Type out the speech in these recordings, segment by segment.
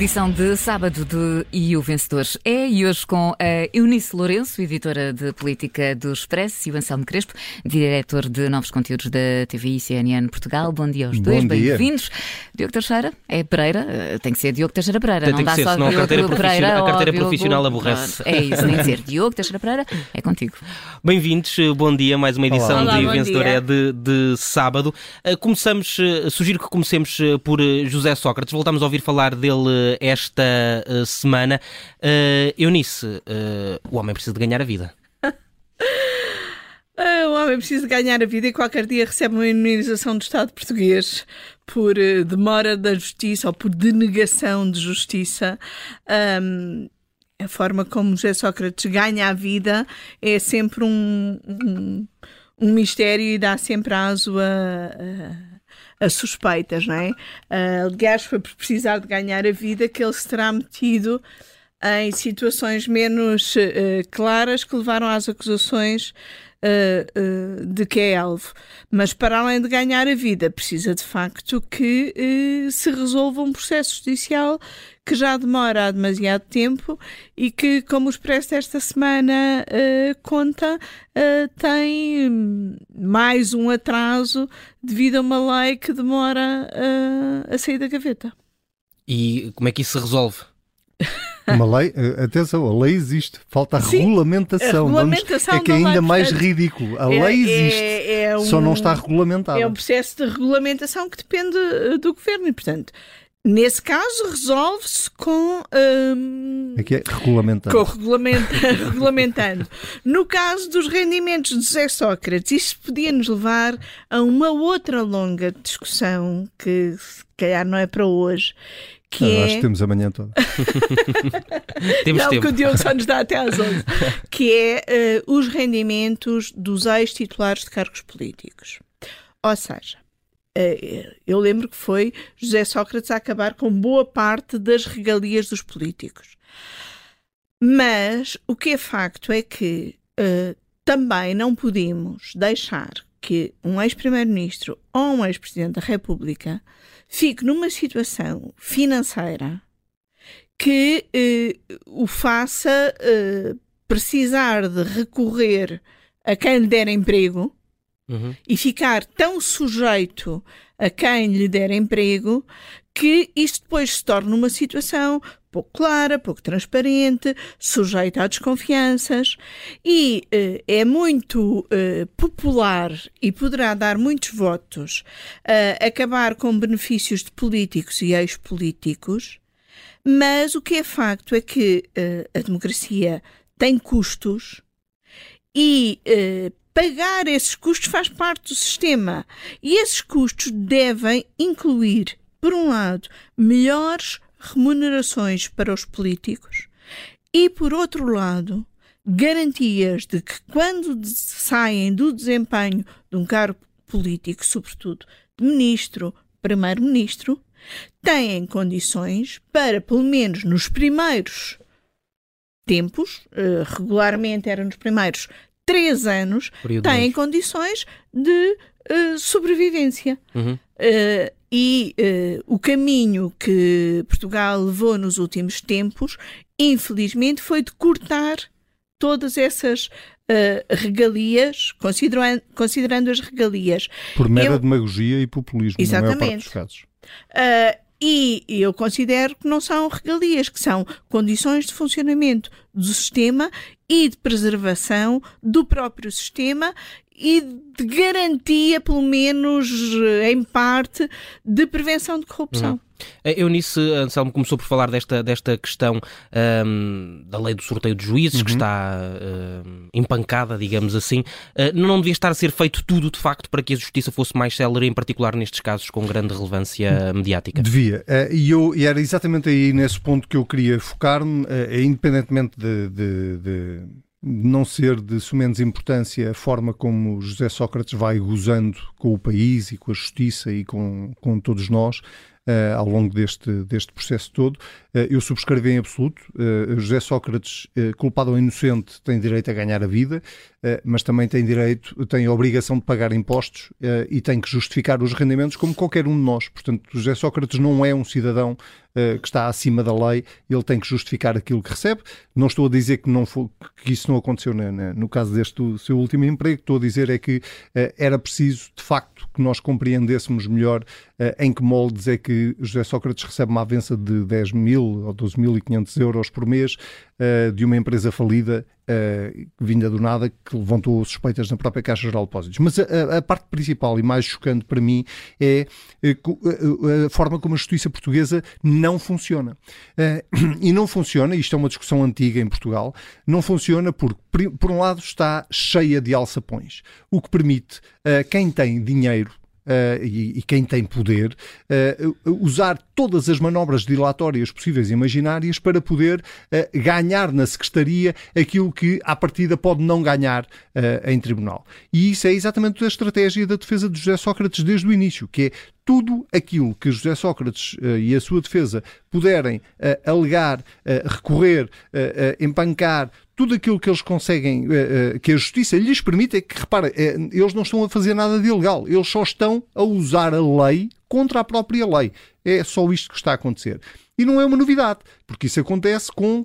edição de sábado de E o Vencedor é, e hoje com a Eunice Lourenço, editora de política do Expresso, e o Anselmo Crespo, diretor de novos conteúdos da TVI e CNN Portugal. Bom dia aos Bom dois, dia. bem-vindos. Diogo Teixeira, é Pereira, eh, tem que ser Diogo Teixeira Pereira, Tem não que dá ser, só senão a Diogo carteira Pereira. profissional- a carteira Diogo- profissional aborrece. É isso, nem dizer Diogo Teixeira Pereira, é contigo. Bem-vindos, bom dia, mais uma edição Olá, de bom Vencedor dia. é de, de sábado. Uh, Começamos, uh, sugiro que comecemos por José Sócrates. Voltamos a ouvir falar dele esta uh, semana. Uh, Eunice, uh, o homem precisa de ganhar a vida. O homem precisa ganhar a vida e qualquer dia recebe uma indemnização do Estado português por eh, demora da justiça ou por denegação de justiça. Ahm, a forma como José Sócrates ganha a vida é sempre um, um, um mistério e dá sempre aso a, a, a suspeitas, não é? Ah, aliás, foi por precisar de ganhar a vida que ele se terá metido em situações menos eh, claras que levaram às acusações eh, eh, de que é alvo. Mas para além de ganhar a vida, precisa de facto que eh, se resolva um processo judicial que já demora há demasiado tempo e que, como o Expresso desta semana eh, conta, eh, tem hum, mais um atraso devido a uma lei que demora eh, a sair da gaveta. E como é que isso se resolve? Uma lei, eh, atenção, a lei existe, falta a Sim, regulamentação. a regulamentação Vamos, é que é ainda mais portanto, ridículo. A é- lei existe, é- é só não um- está regulamentada. É um processo de regulamentação que depende eh, do governo e, portanto, nesse caso resolve-se com, hum, É que é regulamentado. com regulamenta- regulamentando. No caso dos rendimentos de José Sócrates, isto podia-nos levar a uma outra longa discussão que se calhar não é para hoje, que Ah, é... Acho que temos amanhã toda. Temos Não, tempo. que o Diogo só nos dá até às 11. que é eh, os rendimentos dos ex-titulares de cargos políticos. Ou seja, eh, eu lembro que foi José Sócrates a acabar com boa parte das regalias dos políticos. Mas o que é facto é que eh, também não podemos deixar que um ex-primeiro-ministro ou um ex-presidente da República fique numa situação financeira que eh, o faça eh, precisar de recorrer a quem lhe der emprego Uhum. e ficar tão sujeito a quem lhe der emprego que isto depois se torna uma situação pouco clara, pouco transparente, sujeita a desconfianças e eh, é muito eh, popular e poderá dar muitos votos a acabar com benefícios de políticos e ex-políticos, mas o que é facto é que eh, a democracia tem custos e pagar esses custos faz parte do sistema. E esses custos devem incluir, por um lado, melhores remunerações para os políticos e, por outro lado, garantias de que quando saem do desempenho de um cargo político, sobretudo de ministro, primeiro-ministro, têm condições para, pelo menos nos primeiros tempos, eh, regularmente eram nos primeiros três anos, Período têm condições de eh, sobrevivência. Uhum. Eh, e eh, o caminho que Portugal levou nos últimos tempos, infelizmente, foi de cortar todas essas eh, regalias, considerando, considerando as regalias. Por mera Eu- demagogia e populismo, na maior parte Exatamente. dos casos. Ah, e eu considero que não são regalias, que são condições de funcionamento do sistema e de preservação do próprio sistema e de garantia, pelo menos em parte, de prevenção de corrupção. A Eunice Anselmo começou por falar desta, desta questão ahm, da lei do sorteio de juízes, que está ahm, empancada, digamos assim. Ah, não devia estar a ser feito tudo, de facto, para que a justiça fosse mais célere, em particular nestes casos com grande relevância mediática? Devia. Eh, E, eu, e era exatamente aí nesse ponto que eu queria focar-me, eh, independentemente de, de- de não ser de sumenos importância a forma como José Sócrates vai gozando com o país e com a justiça e com, com todos nós eh, ao longo deste, deste processo todo. Eh, eu subscrevo em absoluto. Eh, José Sócrates, culpado ou inocente, tem direito a ganhar a vida, mas também tem direito, tem a obrigação de pagar impostos eh, e tem que justificar os rendimentos como qualquer um de nós. Portanto, José Sócrates não é um cidadão que está acima da lei, ele tem que justificar aquilo que recebe. Não estou a dizer que, não foi, que isso não aconteceu no caso deste seu último emprego, estou a dizer é que era preciso, de facto, que nós compreendêssemos melhor em que moldes é que José Sócrates recebe uma avença de 10 mil ou 12.500 euros por mês de uma empresa falida uh, vinda do nada, que levantou suspeitas na própria Caixa Geral de Depósitos. Mas a, a parte principal e mais chocante para mim é uh, a forma como a justiça portuguesa não funciona. Uh, e não funciona, isto é uma discussão antiga em Portugal, não funciona porque, por um lado, está cheia de alçapões, o que permite a quem tem dinheiro Uh, e, e, quem tem poder, uh, usar todas as manobras dilatórias possíveis e imaginárias para poder uh, ganhar na Secretaria aquilo que, à partida, pode não ganhar em tribunal. E isso é exatamente a estratégia da defesa de José Sócrates desde o início, que é tudo aquilo que José Sócrates e a sua defesa puderem alegar, recorrer, empancar, tudo aquilo que eles conseguem, que a justiça lhes permite, é que, repara, eles não estão a fazer nada de ilegal, eles só estão a usar a lei contra a própria lei. É só isto que está a acontecer. E não é uma novidade, porque isso acontece com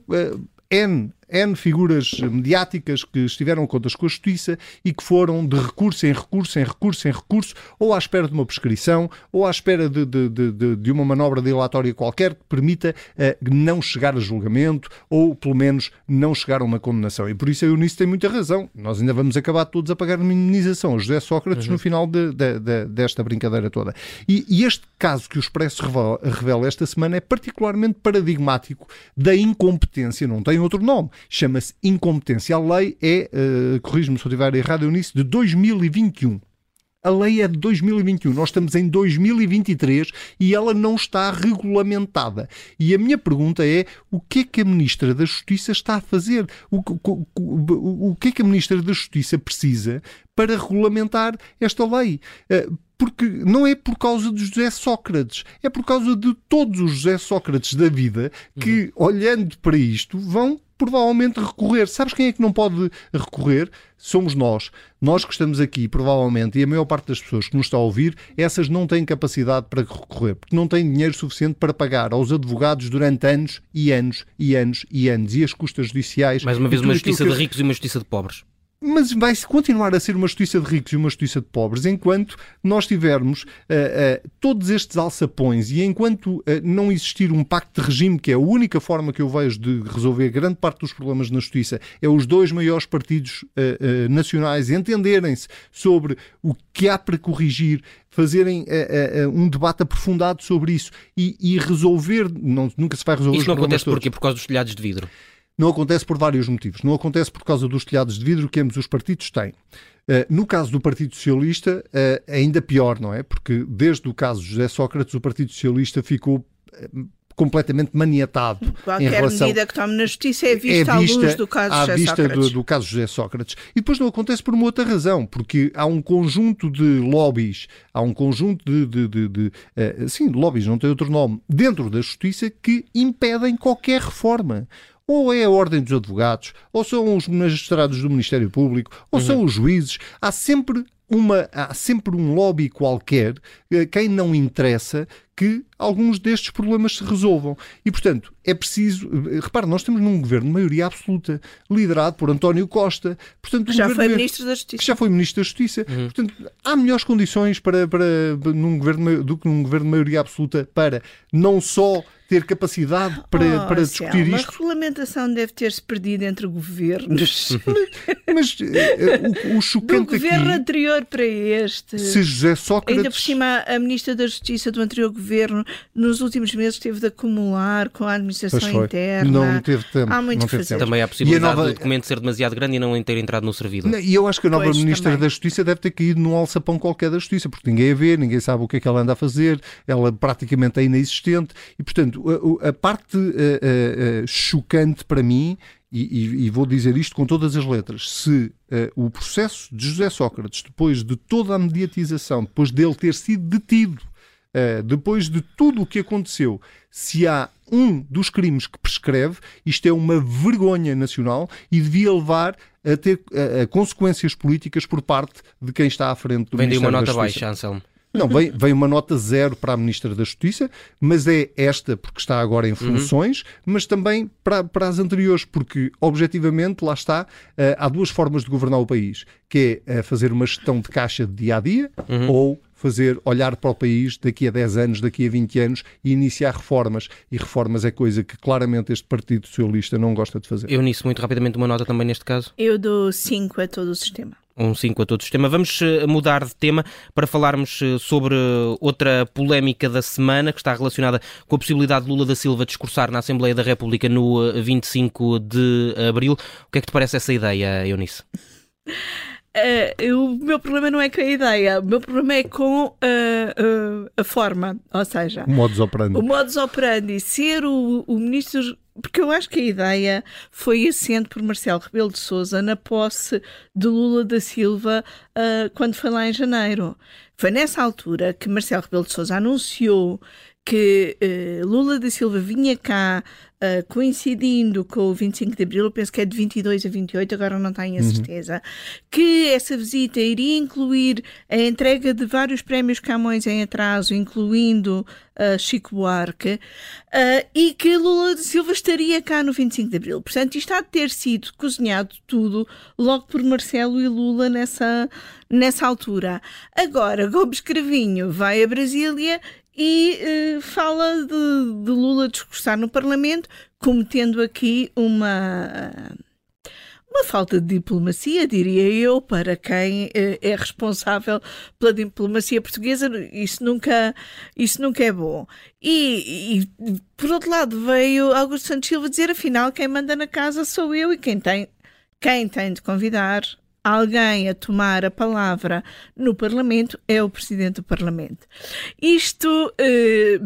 N N figuras mediáticas que estiveram contas com a Justiça e que foram de recurso em recurso, em recurso em recurso, ou à espera de uma prescrição, ou à espera de, de, de, de uma manobra dilatória qualquer que permita uh, não chegar a julgamento, ou pelo menos não chegar a uma condenação. E por isso a Eunice tem muita razão. Nós ainda vamos acabar todos a pagar uma indenização a José Sócrates uhum. no final de, desta brincadeira toda. E, e, este caso que o Expresso revela, revela esta semana é particularmente paradigmático da incompetência, não tem outro nome chama-se incompetência. A lei é, uh, corrijo-me se eu estiver errado, Eunice, de 2021. A lei é de 2021, nós estamos em 2023 e ela não está regulamentada. E a minha pergunta é: o que é que a Ministra da Justiça está a fazer? O, o, o, o que é que a Ministra da Justiça precisa para regulamentar esta lei? Uh, porque não é por causa de José Sócrates, é por causa de todos os José Sócrates da vida que, uhum. olhando para isto, vão provavelmente recorrer. Sabes quem é que não pode recorrer? Somos nós. Nós que estamos aqui, provavelmente, e a maior parte das pessoas que nos está a ouvir, essas não têm capacidade para recorrer, porque não têm dinheiro suficiente para pagar aos advogados durante anos e anos e anos e anos. E as custas judiciais. Mais uma vez, uma justiça de ricos e uma justiça de pobres mas vai continuar a ser uma justiça de ricos e uma justiça de pobres enquanto nós tivermos uh, uh, todos estes alçapões e enquanto uh, não existir um pacto de regime, que é a única forma que eu vejo de resolver grande parte dos problemas na justiça, é os dois maiores partidos nacionais entenderem-se sobre o que há para corrigir, fazerem um debate aprofundado sobre isso e, e resolver, não, nunca se vai resolver Isto não acontece porquê? Por causa dos telhados de vidro? Não acontece por vários motivos. Não acontece por causa dos telhados de vidro que ambos os partidos têm. Uh, no caso do Partido Socialista, uh, ainda pior, não é? Porque desde o caso de José Sócrates, o Partido Socialista ficou uh, completamente maniatado. Qualquer relação... medida que tome na justiça é vista, é vista à luz do caso à José vista Sócrates. Do, do caso José Sócrates. E depois não acontece por uma outra razão, porque há um conjunto de lobbies, há um conjunto de, de, de, de uh, sim, lobbies, não tem outro nome, dentro da justiça que impedem qualquer reforma ou é a Ordem dos Advogados, ou são os magistrados do Ministério Público, ou uhum. são os juízes. Há sempre uma, há sempre um lobby qualquer, eh, quem não interessa, que alguns destes problemas se resolvam. E, portanto, é preciso. Eh, repare, nós temos num governo de maioria absoluta, liderado por António Costa. Portanto, já foi Ministro da Justiça. Que já foi Ministro da Justiça. Uhum. Portanto, há melhores condições para, para, num governo, do que num governo de maioria absoluta para não só ter capacidade para, oh, para discutir isto. A regulamentação deve ter-se perdido entre governos. Mas uh, o, o chocante Do governo aqui, anterior para este. Se José Sócrates... Ainda por cima, a Ministra da Justiça do anterior governo, nos últimos meses, teve de acumular com a administração interna. Não teve tempo. Há muito não teve fazer. Também há a possibilidade a nova... do documento ser demasiado grande e não ter entrado no servidor. E eu acho que a nova pois, Ministra também. da Justiça deve ter caído num alçapão qualquer da Justiça, porque ninguém a vê, ninguém sabe o que é que ela anda a fazer, ela praticamente é inexistente e, portanto, a, parte uh, uh, chocante para mim, e, e, vou dizer isto com todas as letras, se o processo de José Sócrates, depois de toda a mediatização, depois dele ter sido detido, depois de tudo o que aconteceu, se há um dos crimes que prescreve, isto é uma vergonha nacional e devia levar a ter a, a consequências políticas por parte de quem está à frente do Vem Ministério uma nota baixa, Anselmo. Não, vem, vem uma nota zero para a Ministra da Justiça, mas é esta porque está agora em uhum. funções, uhum. mas também para, para as anteriores, porque objetivamente, lá está, uh, há duas formas de governar o país, que é uh, fazer uma gestão de caixa de dia a dia uhum. ou fazer olhar para o país daqui a 10 anos, daqui a 20 anos e iniciar reformas. E reformas é coisa que claramente este Partido Socialista não gosta de fazer. Eu nisso, muito rapidamente, uma nota também neste caso. Eu dou 5 a todo o sistema um 5 a todo o sistema. Vamos eh, mudar de tema para falarmos eh, sobre outra polémica da semana que está relacionada com a possibilidade de Lula da Silva discursar na Assembleia da República no 25 eh, de abril. O que é que te parece essa ideia, Eunice? Uh, o meu problema não é com a ideia, o meu problema é com uh, uh, a forma, ou seja, o modus operandi. O modus operandi, ser o, o ministro. Porque eu acho que a ideia foi assente por Marcelo Rebelo de Souza na posse de Lula da Silva quando foi lá em janeiro. Foi nessa altura que Marcelo Rebelo de Souza anunciou que Lula da Silva vinha cá uh, coincidindo com o 25 de Abril, penso que é de 22 a 28, agora não tenho a uhum. certeza, que essa visita iria incluir a entrega de vários prémios Camões em atraso, incluindo uh, Chico Buarque, uh, e que Lula de Silva estaria cá no 25 de Abril. Portanto, isto há de ter sido cozinhado tudo logo por Marcelo e Lula nessa, nessa altura. Agora, Gomes Cravinho vai a Brasília e uh, fala de, de, Lula discursar no Parlamento, cometendo aqui uma. Uma falta de diplomacia, diria eu, para quem uh, é responsável pela diplomacia portuguesa, isso nunca, isso nunca é bom. E, e, por outro lado, veio Augusto Santos Silva dizer: afinal, quem manda na casa sou eu e quem tem, quem tem de convidar alguém a tomar a palavra no Parlamento é o Presidente do Parlamento. Isto, eh,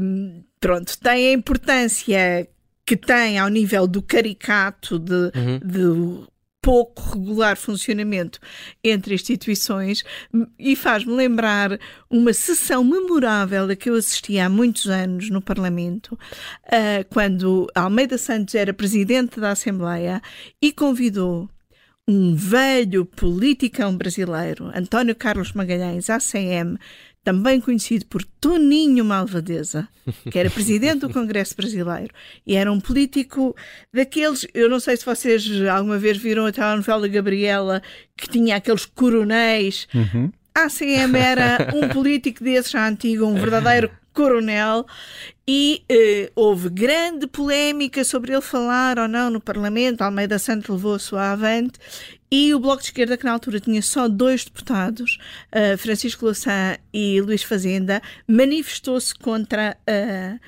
pronto, tem a importância que tem ao nível do caricato de, uhum. de pouco regular funcionamento entre instituições e faz-me lembrar uma sessão memorável a que eu assisti há muitos anos no Parlamento, uh, quando Almeida Santos era presidente da Assembleia e convidou um velho politicão brasileiro, António Carlos Magalhães, ACM, também conhecido por Toninho Malvadeza, que era presidente do Congresso Brasileiro e era um político daqueles. Eu não sei se vocês alguma vez viram a telenovela Gabriela, que tinha aqueles coronéis. Uhum. ACM era um político desses já antigo, um verdadeiro coronel, e eh, houve grande polémica sobre ele falar ou não no Parlamento. Almeida Santos levou a sua avante e o Bloco de Esquerda, que na altura tinha só dois deputados, uh, Francisco Louçã e Luís Fazenda, manifestou-se contra uh,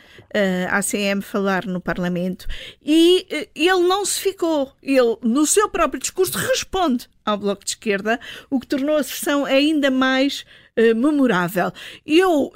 a ACM falar no Parlamento e uh, ele não se ficou. Ele, no seu próprio discurso, responde ao Bloco de Esquerda, o que tornou a sessão ainda mais memorável. Eu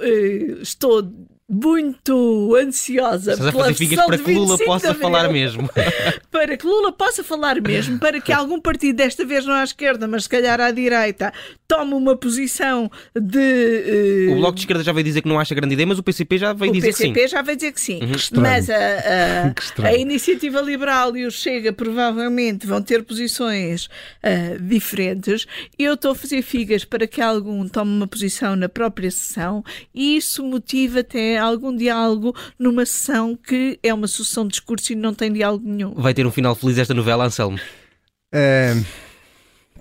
estou muito ansiosa Estás pela a para que Lula possa falar mesmo. para que Lula possa falar mesmo, para que algum partido, desta vez não à esquerda, mas se calhar à direita, tome uma posição de. Uh... O Bloco de Esquerda já veio dizer que não acha grande ideia, mas o PCP já veio dizer que sim. O PCP já veio dizer que sim. Uhum. Mas a, a, a, Iniciativa Liberal e o Chega provavelmente vão ter posições uh, diferentes. Eu estou a fazer figas para que algum tome uma posição na própria sessão e isso motiva até algum diálogo numa sessão que é uma sucessão de discurso e não tem diálogo nenhum. Vai ter um final feliz esta novela, Anselmo? É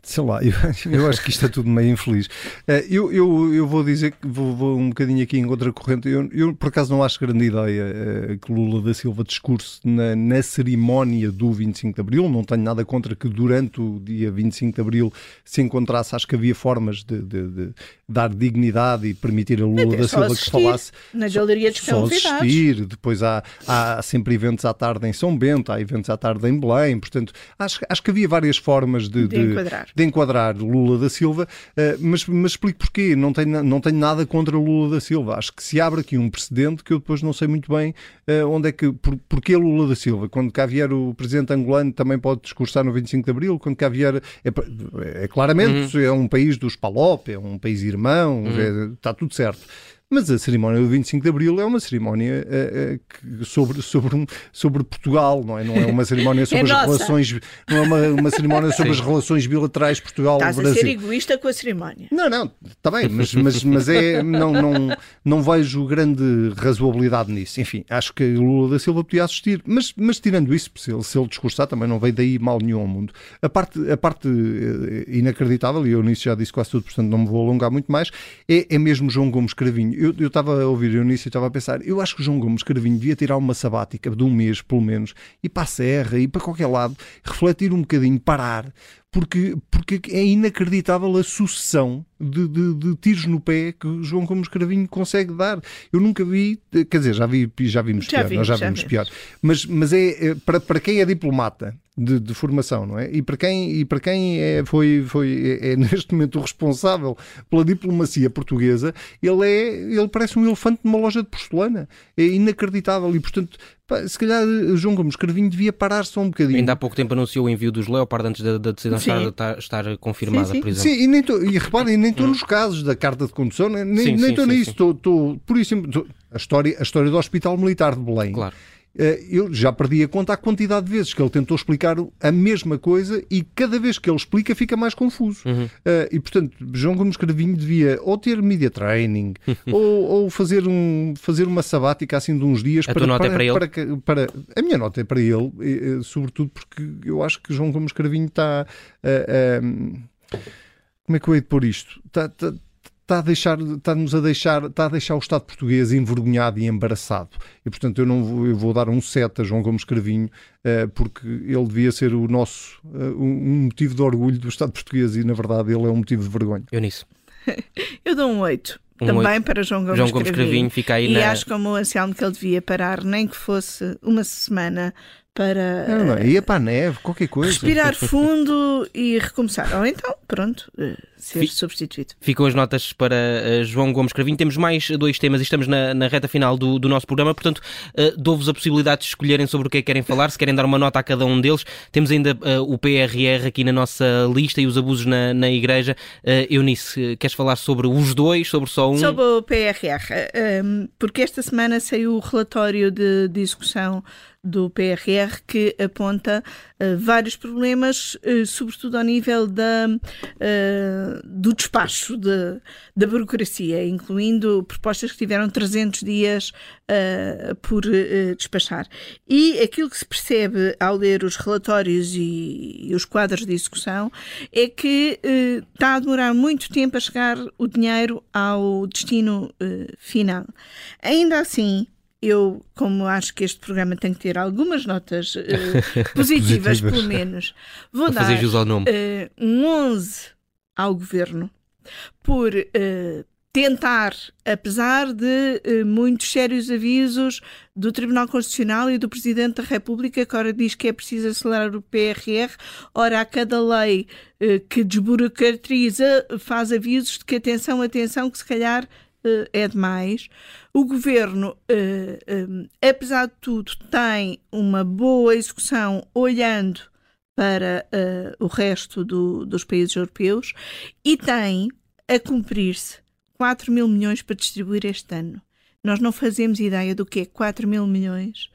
sei lá, eu, eu, acho que isto é tudo meio infeliz. Eh, eu, eu, eu vou dizer que vou, vou um bocadinho aqui em outra corrente. Eu, eu, por acaso não acho grande ideia eh, que Lula da Silva discurse na, na cerimónia do 25 de Abril. Não tenho nada contra que durante o dia 25 de Abril se encontrasse. Acho que havia formas de, de, de dar dignidade e permitir a Lula da Silva que falasse. Na galeria dos só assistir. Depois há, há sempre eventos à tarde em São Bento, há eventos à tarde em Belém. Portanto, acho, acho que havia várias formas de, de enquadrar de enquadrar Lula da Silva, eh, mas, mas explico porquê. Não tenho, não tenho nada contra Lula da Silva. Acho que se abre aqui um precedente que eu depois não sei muito bem eh, onde é que. Por, porquê Lula da Silva? Quando cá vier o presidente angolano também pode discursar no 25 de Abril, quando cá vier. É, é claramente, uhum. é um país dos PALOP, é um país irmão, uhum. é, está tudo certo. Mas a cerimónia do 25 de Abril é uma cerimónia uh, uh, sobre, sobre, um, sobre Portugal, não é? Não é uma cerimónia sobre é as nossa. relações, não é uma, uma cerimónia sobre Sim. as relações bilaterais Portugal-Brasil. Estás a ser egoísta com a cerimónia. Não, não, está bem, mas, mas, mas é, não, não, não vejo grande razoabilidade nisso. Enfim, acho que Lula da Silva podia assistir, mas, mas tirando isso, se ele, se ele discursar, também não veio daí mal nenhum ao mundo. A parte, a parte eh, inacreditável, e eu nisso já disse quase tudo, portanto não me vou alongar muito mais, é, é mesmo João Gomes Cravinho. Eu, eu estava a ouvir o início e estava a pensar, eu acho que João Gomes Cravinho devia tirar uma sabática de um mês, pelo menos, ir para a Serra, ir para qualquer lado, refletir um bocadinho, parar, porque, porque é inacreditável a sucessão de, de, de, tiros no pé que João Gomes Cravinho consegue dar. Eu nunca vi, quer dizer, já, vi, já vimos já pior, vi, já, já vimos pior, mas, mas é, é para, para quem é diplomata de, de, formação, não é? E para quem, e para quem é, foi, foi, é, é, neste momento o responsável pela diplomacia portuguesa, ele, é, ele parece um elefante numa loja de porcelana. É inacreditável e, portanto, pá, se calhar João Gomes Carvinho devia parar só um bocadinho. Ainda há pouco tempo anunciou o envio dos Leopard antes da, da decisão estar, estar, confirmada, sim, sim. por exemplo. Sim, e, nem tô, e reparem, nem estou nos casos da carta de condução, nem estou nisso. Estou, por isso, a história, a história do Hospital Militar de Belém. Claro eu já perdi a conta a quantidade de vezes que ele tentou explicar a mesma coisa e cada vez que ele explica fica mais confuso. Uhum. Uh, e portanto, João Gomes Cravinho devia ou ter media training ou, ou, fazer, um, fazer uma sabática assim de uns dias a para, nota para, é para, ele? Para, para, a minha nota é para ele, e, sobretudo porque eu acho que João Gomes Cravinho está. Uh, uh, como é que eu hei de pôr isto? Está, está, está a deixar, está-nos a deixar, está a deixar o Estado português envergonhado e embaraçado. E portanto eu não vou, eu vou dar um set a João Gomes Cravinho, uh, porque ele devia ser o nosso uh, um motivo de orgulho do Estado português e na verdade ele é um motivo de vergonha. Eu nisso. eu dou um 8. Um também 8. para João Gomes, João Gomes Cravinho. Cravinho fica aí e na... acho como o Anselmo que ele devia parar, nem que fosse uma semana para. Não, não, ia para a neve, qualquer coisa. Respirar fundo e recomeçar. Ou então, pronto, eh, ser Fic substituído. Ficam as notas para uh, João Gomes Cravinho. Temos mais dois temas e estamos na, na reta final do, do, nosso programa, portanto, uh, dou-vos a possibilidade de escolherem sobre o que é que querem falar, se querem dar uma nota a cada um deles. Temos ainda uh, o PRR aqui na nossa lista e os abusos na, na Igreja. Uh, Eunice, queres falar sobre os dois, sobre só um? Sobre o PRR, um, porque esta semana saiu o relatório de, execução do PRR que aponta uh, vários problemas, uh, sobretudo ao nível da, do despacho de, da burocracia, incluindo propostas que tiveram 300 dias por despachar. E aquilo que se percebe ao ler os relatórios e, e os quadros de execução é que está a demorar muito tempo a chegar o dinheiro ao destino final. Ainda assim, eu, como acho que este programa tem que ter algumas notas uh, positivas, pelo menos, vou dar uh, um 11 ao governo por uh, tentar, apesar de muitos sérios avisos do Tribunal Constitucional e do Presidente da República, que ora diz que é preciso acelerar o PRR, ora a cada lei que desburocratiza faz avisos de que atenção, atenção, que se calhar uh, é demais. O governo, uh, apesar de tudo, tem uma boa execução olhando para uh, o resto do, dos países europeus e tem a cumprir-se 4 mil milhões para distribuir este ano. Nós não fazemos ideia do que é 4 mil milhões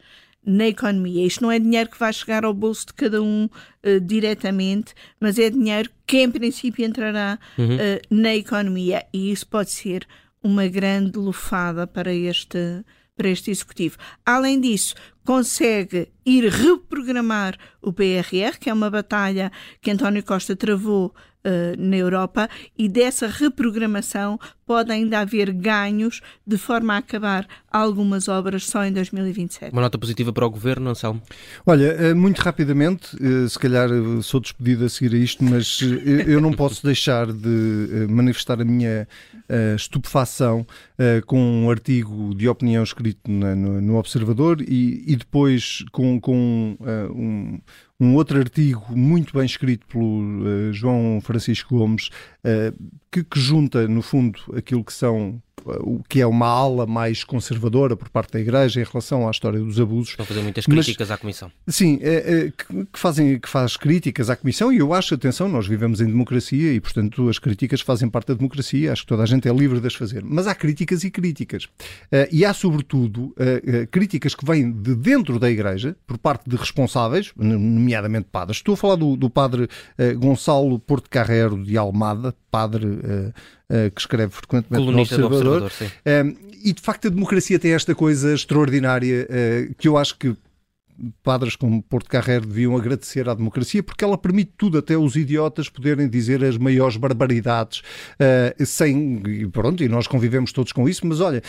na economia. Isto não é dinheiro que vai chegar ao bolso de cada um uh, diretamente, mas é dinheiro que, em princípio, entrará uhum. uh, na economia. E isso pode ser uma grande lufada para este, para este executivo. Além disso, consegue ir reprogramar o PRR, que é uma batalha que António Costa travou uh, na Europa e dessa reprogramação pode ainda haver ganhos de forma a acabar algumas obras só em 2027. Uma nota positiva para o Governo, Anselmo? Olha, eh, muito rapidamente, eh, se calhar sou despedido a seguir a isto, mas eu não posso deixar de manifestar a minha estupefação com um artigo de opinião escrito no Observador e, e depois com, com um um outro artigo muito bem escrito pelo uh, João Francisco Gomes, uh, que, que, junta, no fundo, aquilo que são o que é uma ala mais conservadora por parte da Igreja em relação à história dos abusos. Estão a fazer muitas críticas Mas, à Comissão. Sim, é, é, que, fazem, que faz críticas à Comissão e eu acho, atenção, nós vivemos em democracia e, portanto, as críticas fazem parte da democracia, acho que toda a gente é livre de as fazer. Mas há críticas e críticas. E há, sobretudo, críticas que vêm de dentro da Igreja, por parte de responsáveis, nomeadamente padres. Estou a falar do, do padre Gonçalo Porto Carrero de Almada, padre uh, que escreve frequentemente Colunista no Observador. Observador uh, e de facto a democracia tem esta coisa extraordinária uh, que eu acho que padres como Porto Carreiro deviam agradecer à democracia porque ela permite tudo, até os idiotas poderem dizer as maiores barbaridades uh, sem. Pronto, e nós convivemos todos com isso, mas olha,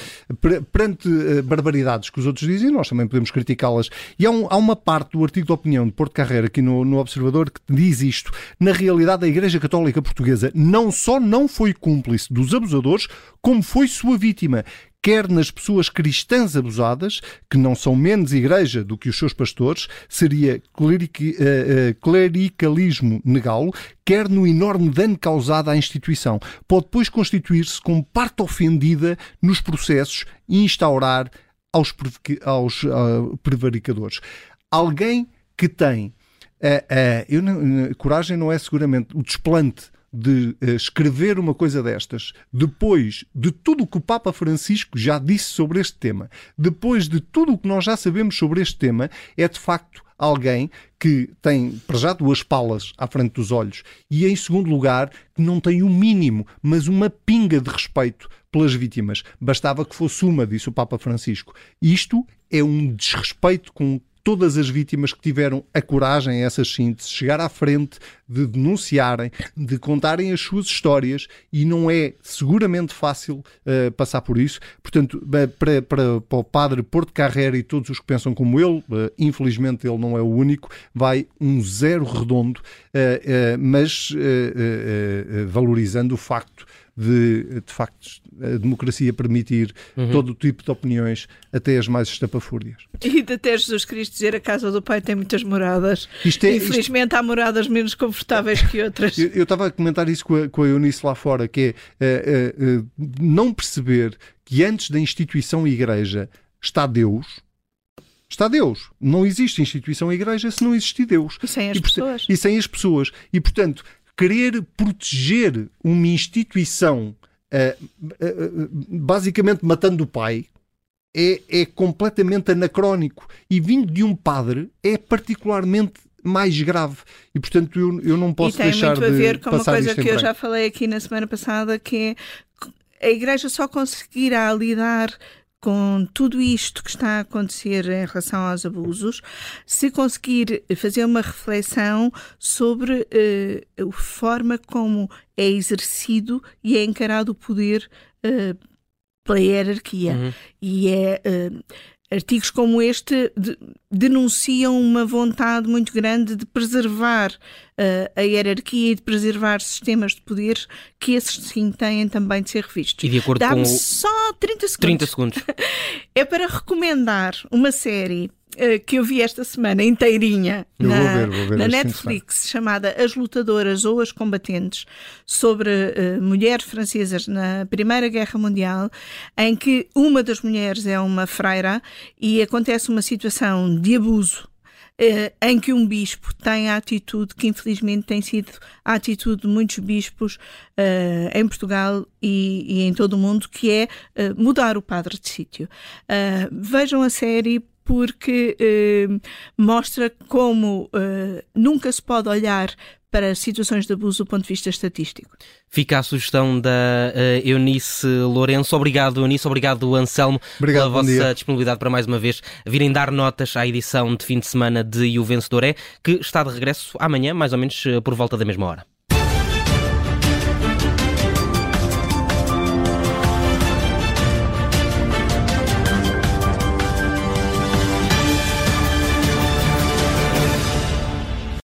perante uh, barbaridades que os outros dizem, nós também podemos criticá-las. E há, um, há, uma parte do artigo de opinião de Porto Carreiro aqui no, no Observador que diz isto. Na realidade, a Igreja Católica Portuguesa não só não foi cúmplice dos abusadores, como foi sua vítima quer nas pessoas cristãs abusadas, que não são menos igreja do que os seus pastores, seria uh, uh, clericalismo negá-lo, quer no enorme dano causado à instituição. Pode depois constituir-se como parte ofendida nos processos e instaurar aos, aos uh, prevaricadores. Alguém que tem. coragem não é seguramente o desplante de uh, escrever uma coisa destas, depois de tudo o que o Papa Francisco já disse sobre este tema, depois de tudo o que nós já sabemos sobre este tema, é de facto alguém que tem, para já, duas palas à frente dos olhos e, em segundo lugar, que não tem o um mínimo, mas uma pinga de respeito pelas vítimas. Bastava que fosse uma, disse o Papa Francisco. Isto é um desrespeito com todas as vítimas que tiveram a coragem, essas sim, de chegar à frente, de denunciarem, de contarem as suas histórias e não é seguramente fácil uh, passar por isso. Portanto, para, para, para, o padre Porto Carreira e todos os que pensam como ele, uh, infelizmente ele não é o único, vai um zero redondo, uh, mas valorizando o facto de, de facto, a democracia permitir uhum. todo o tipo de opiniões, até as mais estapafúrdias. E de até Jesus Cristo dizer a casa do Pai tem muitas moradas. Isto é, Infelizmente isto... há moradas menos confortáveis que outras. Eu, eu estava a comentar isso com a, com a Eunice lá fora, que é uh, uh, uh, não perceber que antes da instituição Igreja está Deus, está Deus. Não existe instituição igreja se não existir Deus. E sem as e, pessoas. E sem as pessoas. E, portanto, querer proteger uma instituição uh, uh, basicamente matando o pai é, é completamente anacrónico. E vindo de um padre é particularmente mais grave. E portanto eu, eu não posso deixar de E tem muito a ver com uma coisa que eu já falei aqui na semana passada que é a Igreja só conseguirá lidar com tudo isto que está a acontecer em relação aos abusos, se conseguir fazer uma reflexão sobre uh, a forma como é exercido e é encarado o poder uh, pela hierarquia. Uhum. E é. Uh, artigos como este de, denunciam uma vontade muito grande de preservar uh, a hierarquia e de preservar sistemas de poder que esses sim têm também de ser revistos. E de acordo Dá-me com só 30 segundos. 30 segundos. é para recomendar uma série que eu vi esta semana inteirinha na, vou ver, vou ver na Netflix, chamada As Lutadoras ou As Combatentes, sobre uh, mulheres francesas na Primeira Guerra Mundial, em que uma das mulheres é uma freira e acontece uma situação de abuso eh, em que um bispo tem a atitude que infelizmente tem sido a atitude de muitos bispos uh, em Portugal e, e, em todo o mundo, que é uh, mudar o padre de sítio. Uh, vejam a série porque mostra como nunca se pode olhar para situações de abuso do ponto de vista estatístico. Fica a sugestão da uh, Eunice Lourenço. Obrigado, Eunice. Obrigado, Anselmo, Obrigado, pela vossa dia. disponibilidade para mais uma vez virem dar notas à edição de fim de semana de E o Vencedor é, que está de regresso amanhã, mais ou menos uh, por volta da mesma hora.